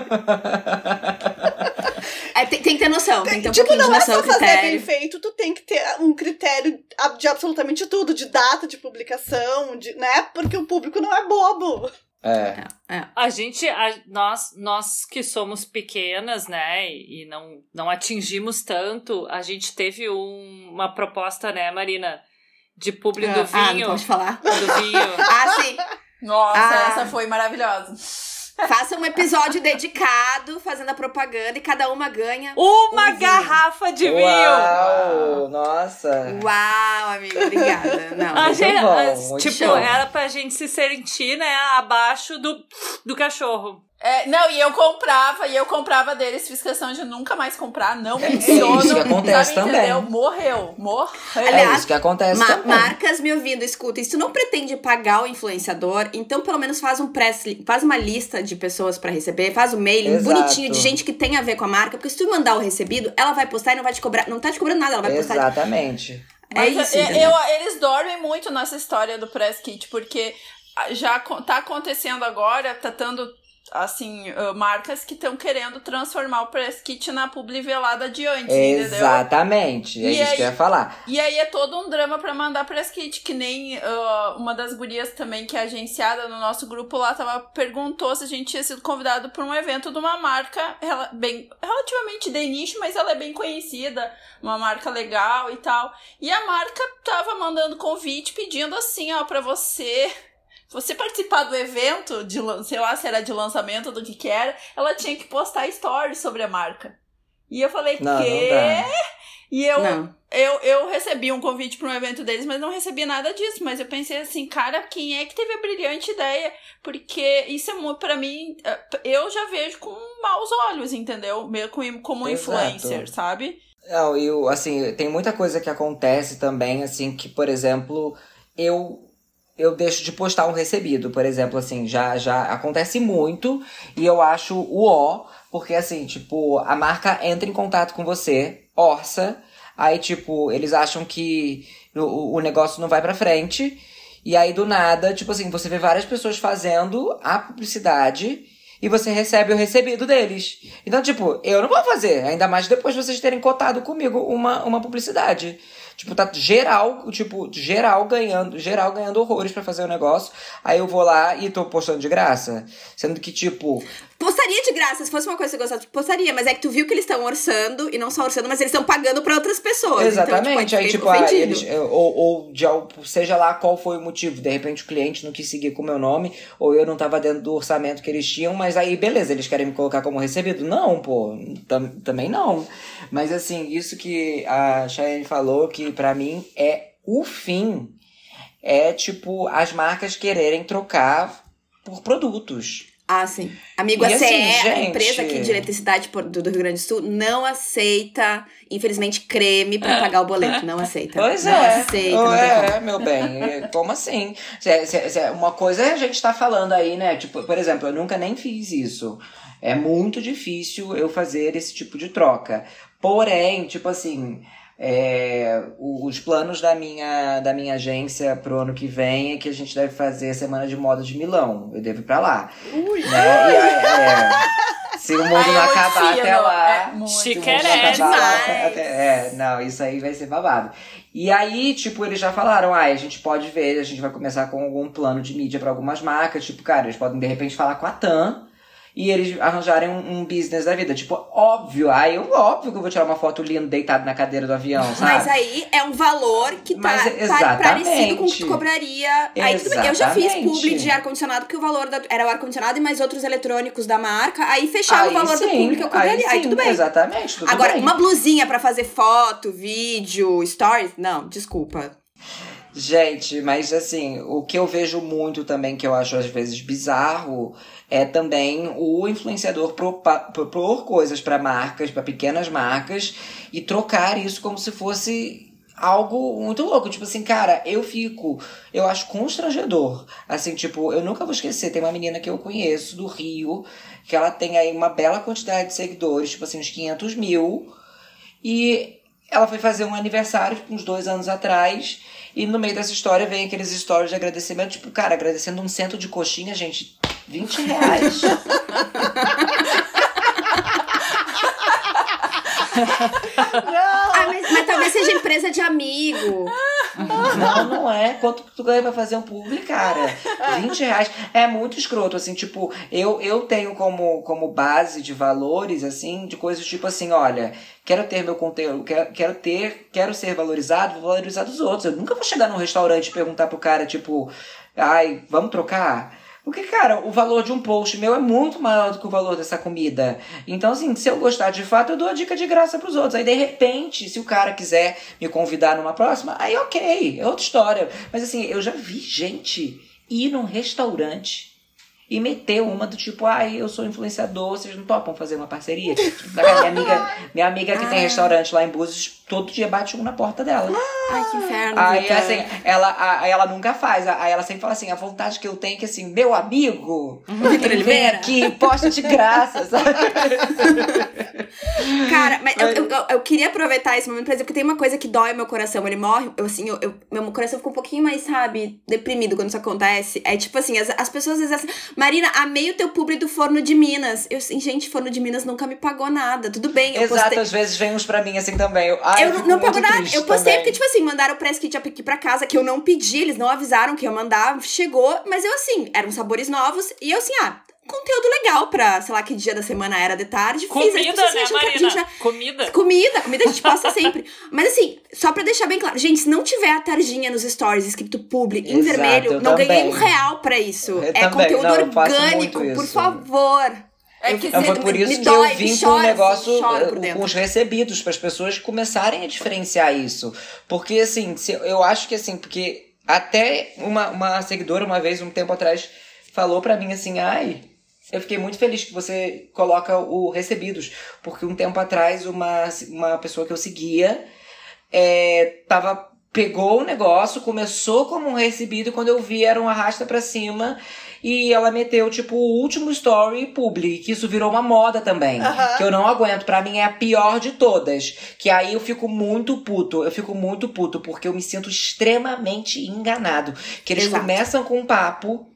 É, tem, tem que ter noção, tem que ter um tipo, de não é só fazer bem feito, tu tem que ter um critério de absolutamente tudo, de data de publicação, de, né? Porque o público não é bobo. É. A gente, a- nós, nós que somos pequenas, né, e e não, não atingimos tanto, a gente teve um- uma proposta, né, Marina, de publi do Ah, não vinho. pode falar. do vinho. Ah, sim. Nossa, Ah. essa foi maravilhosa. Faça um episódio dedicado, fazendo a propaganda, e cada uma ganha. Uma Um garrafa de vinho! Uau! Nossa! Uau, amiga, obrigada. Não. A gente, bom, tipo, show. era pra gente se sentir, né, abaixo do, do cachorro. É, não, e eu comprava, e eu comprava deles, fiz questão de nunca mais comprar, não É funciono. isso que acontece sabe, também. entendeu? Morreu, morreu. Aliás, é isso que acontece Ma- também. marcas me ouvindo, escuta, se tu não pretende pagar o influenciador, então pelo menos faz um press, faz uma lista de pessoas pra receber, faz um mailing Exato. bonitinho de gente que tem a ver com a marca, porque se tu mandar o recebido, ela vai postar e não vai te cobrar, não tá te cobrando nada, ela vai postar. Exatamente. É isso, eu- entendeu? eu- eles dormem muito nessa história do press kit, porque já tá acontecendo agora, tá tendo assim, ah, marcas que estão querendo transformar o press kit na publi velada de antes, entendeu? Exatamente. É E isso aí- que eu ia falar. E aí é todo um drama pra mandar press kit, que nem ah, uma das gurias também que é agenciada no nosso grupo lá tava, perguntou se a gente tinha sido convidado para um evento de uma marca rela- bem, relativamente de nicho, mas ela é bem conhecida, uma marca legal e tal. E a marca tava mandando convite pedindo assim, ó, pra você você participar do evento, de, sei lá se era de lançamento, do que que era, ela tinha que postar stories sobre a marca. E eu falei, Não, quê? não. E eu, Não. eu, eu recebi um convite para um evento deles, mas não recebi nada disso. Mas eu pensei assim, cara, quem é que teve a brilhante ideia? Porque isso é muito, pra mim, eh, eu já vejo com maus olhos, entendeu? Meio como, como Exato. influencer, sabe? Não, e assim, tem muita coisa que acontece também, assim, que, por exemplo, eu eu deixo de postar um recebido, por exemplo, assim, já já acontece muito e eu acho o ó, porque assim, tipo, a marca entra em contato com você, orça, Aí, tipo, eles acham que o, o negócio não vai pra frente. E aí, do nada, tipo assim, você vê várias pessoas fazendo a publicidade e você recebe o recebido deles. Então, tipo, eu não vou fazer, ainda mais depois de vocês terem cotado comigo uma, uma publicidade. Tipo, tá geral, tipo, geral ganhando, geral ganhando horrores para fazer o negócio. Aí eu vou lá e tô postando de graça. Sendo que, tipo, Postaria de graça, se fosse uma coisa que você gostasse, postaria, mas é que tu viu que eles estão orçando, e não só orçando, mas eles estão pagando pra outras pessoas. Exatamente. Então, tipo, aí, tipo, ah, eles, ou, ou de, seja lá qual foi o motivo. De repente o cliente não quis seguir com o meu nome, ou eu não tava dentro do orçamento que eles tinham, mas aí, beleza, eles querem me colocar como recebido? Não, pô, tam- também não. Mas assim, isso que a Cheyenne falou, que pra mim é o fim, é tipo as marcas quererem trocar por produtos. Ah, sim. Amigo, E a CE, assim, a gente- empresa aqui de eletricidade do Rio Grande do Sul, não aceita, infelizmente, creme pra pagar o boleto. Não aceita. Pois não é. aceita. não é, meu bem. É, Como assim? Uma coisa é a gente tá falando aí, né? Tipo, por exemplo, eu nunca nem fiz isso. É muito difícil eu fazer esse tipo de troca. Porém, tipo assim, é, os planos da minha, da minha agência pro ano que vem é que a gente deve fazer a Semana de Moda de Milão. Eu devo ir pra lá. Ui. Né? E é, se o mundo Ai, não acabar até lá. É não demais. até- É, não, isso aí vai ser babado. E aí, tipo, eles já falaram, ah, a gente pode ver, a gente vai começar com algum plano de mídia pra algumas marcas, tipo, cara, eles podem de repente falar com a TAM e eles arranjarem um, um business da vida. Tipo, óbvio, aí eu óbvio que eu vou tirar uma foto linda deitado na cadeira do avião, sabe? Mas aí é um valor que tá, Mas, tá parecido com o que tu cobraria. Aí tudo bem. Eu já fiz publi de ar-condicionado, porque o valor da- era o ar-condicionado e mais outros eletrônicos da marca. Aí fechava Aí o valor do sim, público que eu cobraria. Aí, sim, tudo bem. Exatamente, tudo Agora, bem. uma blusinha pra fazer foto, vídeo, stories? Não, desculpa. Gente, mas assim, o que eu vejo muito também, que eu acho às vezes bizarro, é também o influenciador propor coisas para marcas, para pequenas marcas, e trocar isso como se fosse algo muito louco. Tipo assim, cara, eu fico, eu acho constrangedor. Assim, tipo, eu nunca vou esquecer, tem uma menina que eu conheço do Rio, que ela tem aí uma bela quantidade de seguidores, tipo assim, uns 500 mil, e ela foi fazer um aniversário, tipo, uns dois anos atrás, e no meio dessa história vem aqueles stories de agradecimento, tipo, cara, agradecendo um cento de coxinha, gente, 20 reais. Ah, mas, mas talvez seja empresa de amigo. Não, não é. Quanto que tu ganha pra fazer um publi, cara? 20 reais. É muito escroto, assim, tipo, eu, eu tenho como, como base de valores, assim, de coisas tipo assim, olha, quero ter meu conteúdo, quero, quero ter, quero ser valorizado, vou valorizar dos outros. Eu nunca vou chegar num restaurante e perguntar pro cara, tipo, ai, vamos trocar? Porque, cara, o valor de um post meu é muito maior do que o valor dessa comida. Então, assim, se eu gostar de fato, eu dou a dica de graça pros outros. Aí, de repente, se o cara quiser me convidar numa próxima, aí ok, é outra história. Mas, assim, eu já vi gente ir num restaurante e meter uma do tipo, ai, eu sou influenciador, vocês não topam fazer uma parceria? Tipo, minha amiga, minha amiga que tem Ah. restaurante lá em Búzios, todo dia bate um na porta dela. Ai, que inferno. Aí, Vitor. assim, ela, aí ela nunca faz. Aí ela sempre fala assim: a vontade que eu tenho é que, assim, meu amigo, Vitor ele vem aqui, posta de graça, sabe? Cara, mas eu, eu, eu- eu queria aproveitar esse momento pra dizer, porque tem uma coisa que dói meu coração. Ele morre, eu, assim, eu, eu- meu coração fica um pouquinho mais, sabe, deprimido quando isso acontece. É tipo assim, as, as pessoas às vezes assim, Marina, amei o teu publi do Forno de Minas. Eu assim, gente, Forno de Minas nunca me pagou nada. Tudo bem, eu Exato, postei. às vezes vem uns pra mim assim também. Eu, ai, Eu não, não pago nada. Eu postei também. porque, tipo assim, mandaram o press kit aqui pra casa que eu não pedi, eles não avisaram que ia mandar, chegou, mas eu assim, eram sabores novos, e eu assim, ah, conteúdo legal pra, sei lá, que dia da semana era de tarde. fiz, aí Comida, pessoas né, acham que a Marina? gente Comida. Comida, comida a gente posta sempre. Mas assim, só pra deixar bem claro, gente, se não tiver a tarjinha nos stories escrito publi em Exato, vermelho, não ganhei também. um real pra isso. Eu é também, conteúdo não, orgânico, por favor. É que foi por me isso que dói, eu vim com um chora, negócio assim, por com os recebidos, para as pessoas começarem a diferenciar isso. Porque, assim, eu acho que, assim, porque até uma, uma seguidora, uma vez, um tempo atrás, falou pra mim assim, ai. Eu fiquei muito feliz que você coloca o recebidos, porque um tempo atrás uma, uma pessoa que eu seguia é, tava pegou o negócio, começou como um recebido, quando eu vi era um arrasta pra cima. E ela meteu, tipo, o último story public, que isso virou uma moda também. Aham. Que eu não aguento. Pra mim é a pior de todas. Que aí eu fico muito puto. Eu fico muito puto, porque eu me sinto extremamente enganado. Que eles Exato. começam com um papo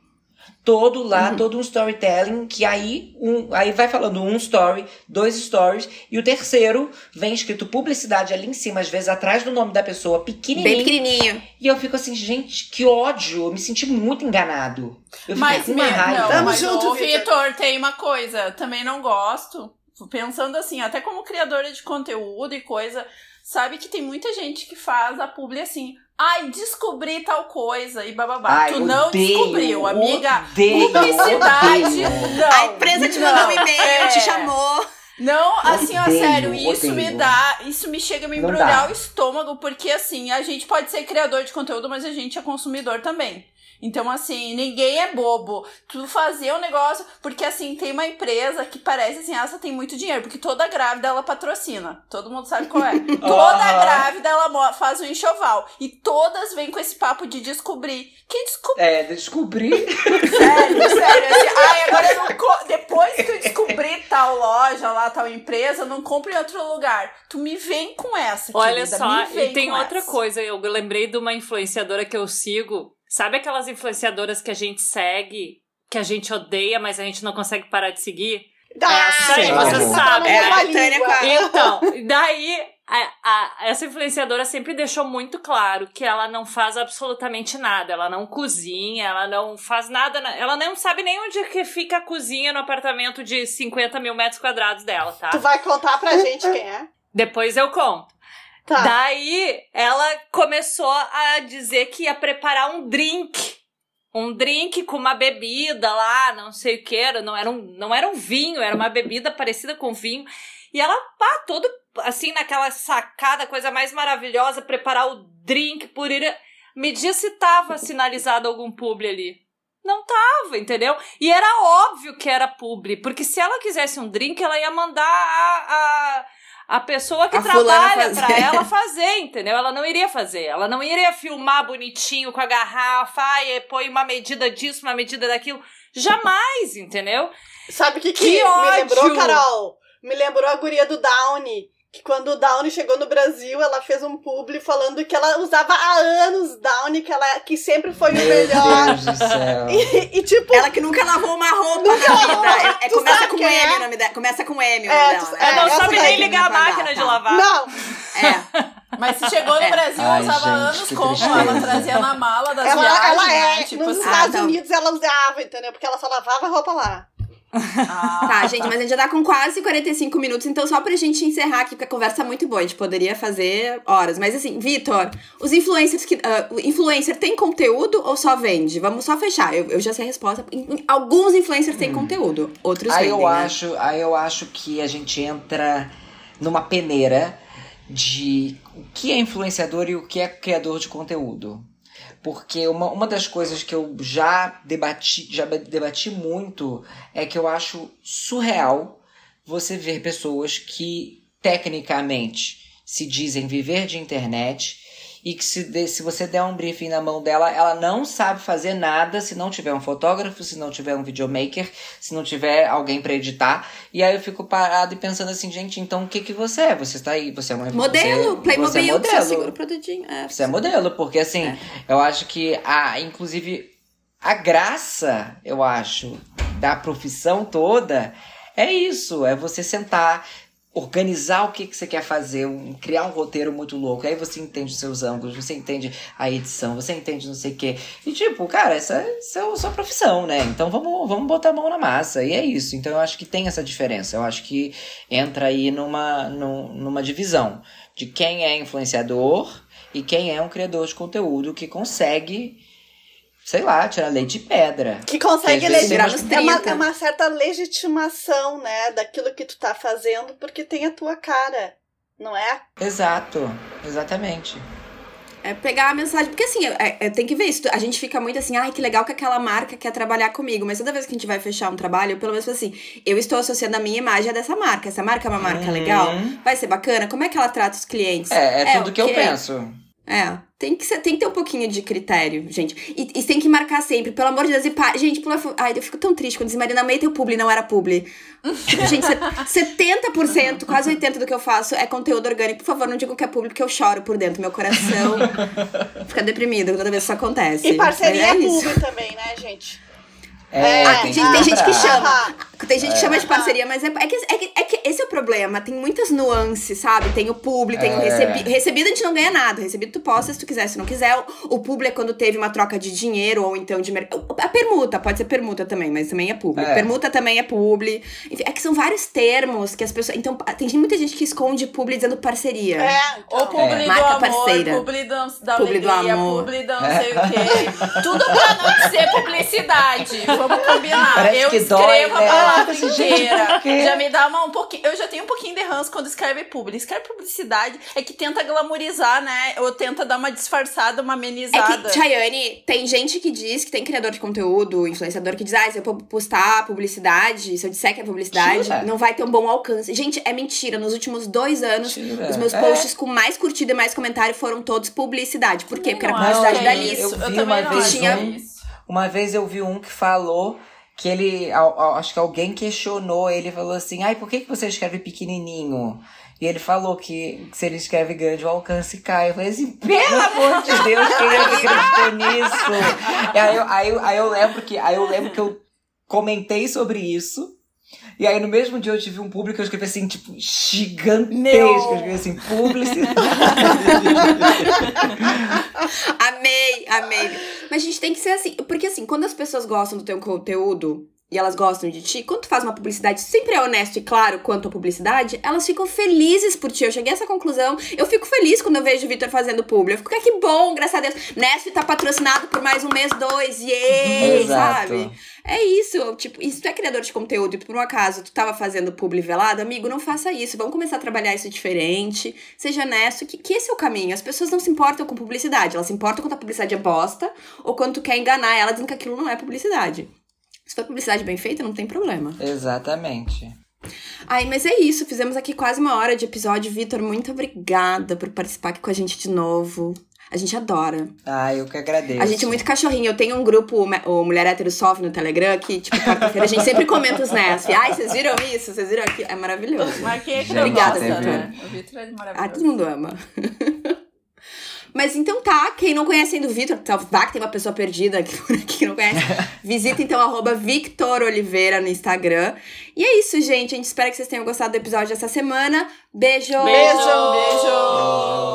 todo lá, Uhum. todo um storytelling, que aí, um, aí vai falando um story, dois stories, e o terceiro vem escrito publicidade ali em cima, às vezes atrás do nome da pessoa, Bem pequenininho. pequenininho. E eu fico assim, gente, que ódio. Eu me senti muito enganado. Eu fiquei Mas, com uma me- raiva. não, Tamo mas junto. Vitor, tem uma coisa, também não gosto. Pensando assim, até como criadora de conteúdo e coisa, sabe que tem muita gente que faz a publi assim. Ai, descobri tal coisa e bababá. Ai, tu não odeio, descobriu, amiga. odeio, Publicidade. odeio. Não, a empresa te mandou um não, e-mail, é. te chamou. Não, assim, ó, sério, isso odeio. me dá, isso me chega a me embrulhar o estômago, porque assim, a gente pode ser criador de conteúdo, mas a gente é consumidor também. Então, assim, ninguém é bobo. Tu fazer um negócio, porque assim, tem uma empresa que parece assim, essa tem muito dinheiro, porque toda grávida ela patrocina. Todo mundo sabe qual é. toda grávida ela faz um enxoval. E todas vêm com esse papo de descobrir. Quem descobriu? É, descobri. Sério, sério. Assim, ai, agora eu não co- depois que eu descobri tal loja lá, tal empresa, eu não compro em outro lugar. Tu me vem com essa, Olha querida, só, me vem e tem com outra essa. coisa, eu lembrei de uma influenciadora que eu sigo. Sabe aquelas influenciadoras que a gente segue, que a gente odeia, mas a gente não consegue parar de seguir? Ah, aí, você tá sabe, mesma é a Tânia. Então, daí, a- a- essa influenciadora sempre deixou muito claro que ela não faz absolutamente nada. Ela não cozinha, ela não faz nada. na- Ela não sabe nem onde que fica a cozinha no apartamento de 50 mil metros quadrados dela, tá? Tu vai contar pra gente quem é? Depois eu conto. Tá. Daí ela começou a dizer que ia preparar um drink. Um drink com uma bebida lá, não sei o que era, não era um, não era um vinho, era uma bebida parecida com vinho. E ela, pá, todo assim, naquela sacada, coisa mais maravilhosa, preparar o drink por ir. Me diz se tava sinalizado algum publi ali. Não tava, entendeu? E era óbvio que era publi, porque se ela quisesse um drink, ela ia mandar a, a, a pessoa que A trabalha pra ela fazer, entendeu? Ela não iria fazer. Ela não iria filmar bonitinho com a garrafa, ai, põe uma medida disso, uma medida daquilo. Jamais, entendeu? Sabe o que, que, Que me lembrou, Carol? Me lembrou a guria do Downy. Que quando o Downy chegou no Brasil, ela fez um publi falando que ela usava há anos Downy, que, ela, que sempre foi o Meu melhor. Deus do céu. E, e, tipo, Ela que nunca lavou uma roupa Nunca na vida. É, é- começa com quem M é? o nome dela. Começa com M o É, nome tu- dela. é, Ela não sabe nem ligar a máquina de lavar. não, É. Mas se chegou no É. Brasil, Ai, usava gente, anos como? tristeza. Ela trazia na mala das ela, viagens, ela né? é. Tipo nos assim. Estados Ah. Unidos ela usava, entendeu? Porque ela só lavava a roupa lá. Ah, Tá, gente, mas a gente já tá com quase 45 minutos, então só pra gente encerrar aqui, porque a conversa é muito boa, a gente poderia fazer horas. Mas assim, Vitor, os influencers que. o influencer tem conteúdo ou só vende? Vamos só fechar. Eu, eu já sei a resposta. Alguns influencers têm conteúdo, outros Aí vendem. eu né? acho, aí eu acho que a gente entra numa peneira de o que é influenciador e o que é criador de conteúdo. Porque uma, uma das coisas que eu já debati, já debati muito é que eu acho surreal você ver pessoas que tecnicamente se dizem viver de internet e que se, de- se você der um briefing na mão dela, ela não sabe fazer nada se não tiver um fotógrafo, se não tiver um videomaker, se não tiver alguém pra editar. E aí eu fico parado e pensando assim, gente, então o que que você é? Você está aí, você é uma Modelo, você, Playmobil, você é modelo. seguro produtinho. É. Você é modelo, porque assim, É. eu acho que a, inclusive, a graça, eu acho, da profissão toda é isso, é você sentar, organizar o que, que você quer fazer, um- criar um roteiro muito louco. Aí você entende os seus ângulos, você entende a edição, você entende não sei o quê. E tipo, cara, essa, essa é a sua profissão, né? Então vamos, vamos botar a mão na massa. E é isso. Então eu acho que tem essa diferença. Eu acho que entra aí numa, num- numa divisão de quem é influenciador e quem é um criador de conteúdo que consegue, sei lá, tirar leite de pedra. Que consegue legitimar. É uma, 30. é uma certa legitimação, né? Daquilo que tu tá fazendo, porque tem a tua cara. Não é? Exato, exatamente. É pegar a mensagem. Porque assim, é- é- tem que ver isso. A gente fica muito assim, ai, que legal que aquela marca quer trabalhar comigo. Mas toda vez que a gente vai fechar um trabalho, eu pelo menos assim, eu estou associando a minha imagem a dessa marca. Essa marca é uma marca Uhum. legal? Vai ser bacana? Como é que ela trata os clientes? É, é, É, tudo que eu penso. É, tem que, ser, tem que ter um pouquinho de critério, gente. E, e tem que marcar sempre, pelo amor de Deus. E pá, gente, pelo, ai, eu fico tão triste quando diz Marina May teu publi, não era publi. tipo, gente, 70%, quase 80% do que eu faço é conteúdo orgânico. Por favor, não digam que é publi, porque eu choro por dentro. Meu coração fica deprimido toda vez que isso acontece. E parceria é é também, né, gente? É, Ah, tem gente, tem gente que chama. Tem gente que É. chama de parceria, mas é, é, que, é, que, é que esse é o problema. Tem muitas nuances, sabe? Tem o publi, tem o É. recebido. Recebido a gente não ganha nada. Recebido tu posta se tu quiser, se não quiser. O, o publi é quando teve uma troca de dinheiro ou então de mercado. A permuta, pode ser permuta também, mas também é publi. É. Permuta também é publi. Enfim, é que são vários termos que as pessoas. Então, tem muita gente que esconde publi dizendo parceria. é, Ou publi do Marca amor, parceira. publi do, da Publi do alegria, amor. publi do não sei o quê. Tudo pra não ser publicidade. Vamos combinar. Parece eu que escrevo dói, a né? Palavra inteira. Já me dá uma, um pouquinho. Eu já tenho um pouquinho de ranço quando escreve publi. Escreve publicidade é que tenta glamorizar, né? Ou tenta dar uma disfarçada, uma É amenizada. que, Chayane, tem gente que diz que tem criador de conteúdo, influenciador que diz, ah, se eu postar publicidade, se eu disser que é publicidade, Tira. não vai ter um bom alcance. Gente, é mentira. Nos últimos dois anos, Tira. os meus É. posts com mais curtida e mais comentário foram todos publicidade. Por quê? Porque era Não publicidade da é Liz. isso. Eu Eu, vi também uma não vez um- é. Uma vez eu vi um que falou que ele. Acho que alguém questionou ele falou assim: ai, por que, que você escreve pequenininho? E ele falou que se ele escreve grande, o alcance cai. Eu falei assim, pelo amor de Deus, quem é que acreditou nisso? E aí, eu, aí, eu- aí eu lembro que, aí eu lembro que eu comentei sobre isso. E aí no mesmo dia eu tive um público que eu escrevi assim, tipo, gigantesco. Meu. Eu escrevi assim, publicidade. Amei, amei. Mas a gente tem que ser assim. Porque assim, quando as pessoas gostam do teu conteúdo e elas gostam de ti, quando tu faz uma publicidade sempre é honesto e claro quanto à publicidade, elas ficam felizes por ti. Eu cheguei a essa conclusão. Eu fico feliz quando eu vejo o Vitor fazendo publi. Eu fico, ah, que bom, graças a Deus. Nesp tá patrocinado por mais um mês, dois, yay, Exato. sabe? É isso, tipo, e se tu é criador de conteúdo e por um acaso tu tava fazendo publi velado, amigo, não faça isso. Vamos começar a trabalhar isso diferente. Seja honesto, que, que esse é o caminho. As pessoas não se importam com publicidade, elas se importam quando a publicidade é bosta ou quando tu quer enganar ela dizendo que aquilo não é publicidade. Se for publicidade bem feita, não tem problema. Exatamente. Ai, mas é isso. Fizemos aqui quase uma hora de episódio. Vitor, muito obrigada por participar aqui com a gente de novo. A gente adora. Ah, eu que agradeço. A gente é muito cachorrinho. Eu tenho um grupo, o Mulher Hétero Sofre no Telegram, que, tipo, quarta-feira a gente sempre comenta os Nesp. Ai, vocês viram isso? Vocês viram aquilo? É maravilhoso. Gente, não Obrigada, gosta, Vitor. né? O Vitor é Ah, maravilhoso. todo mundo ama. Mas então tá, quem não conhece ainda o Vitor, tá, vá que tem uma pessoa perdida aqui por aqui que não conhece. Visita então arroba Victor Oliveira no Instagram. E é isso, gente. A gente espera que vocês tenham gostado do episódio dessa semana. Beijo! Beijo! Beijo!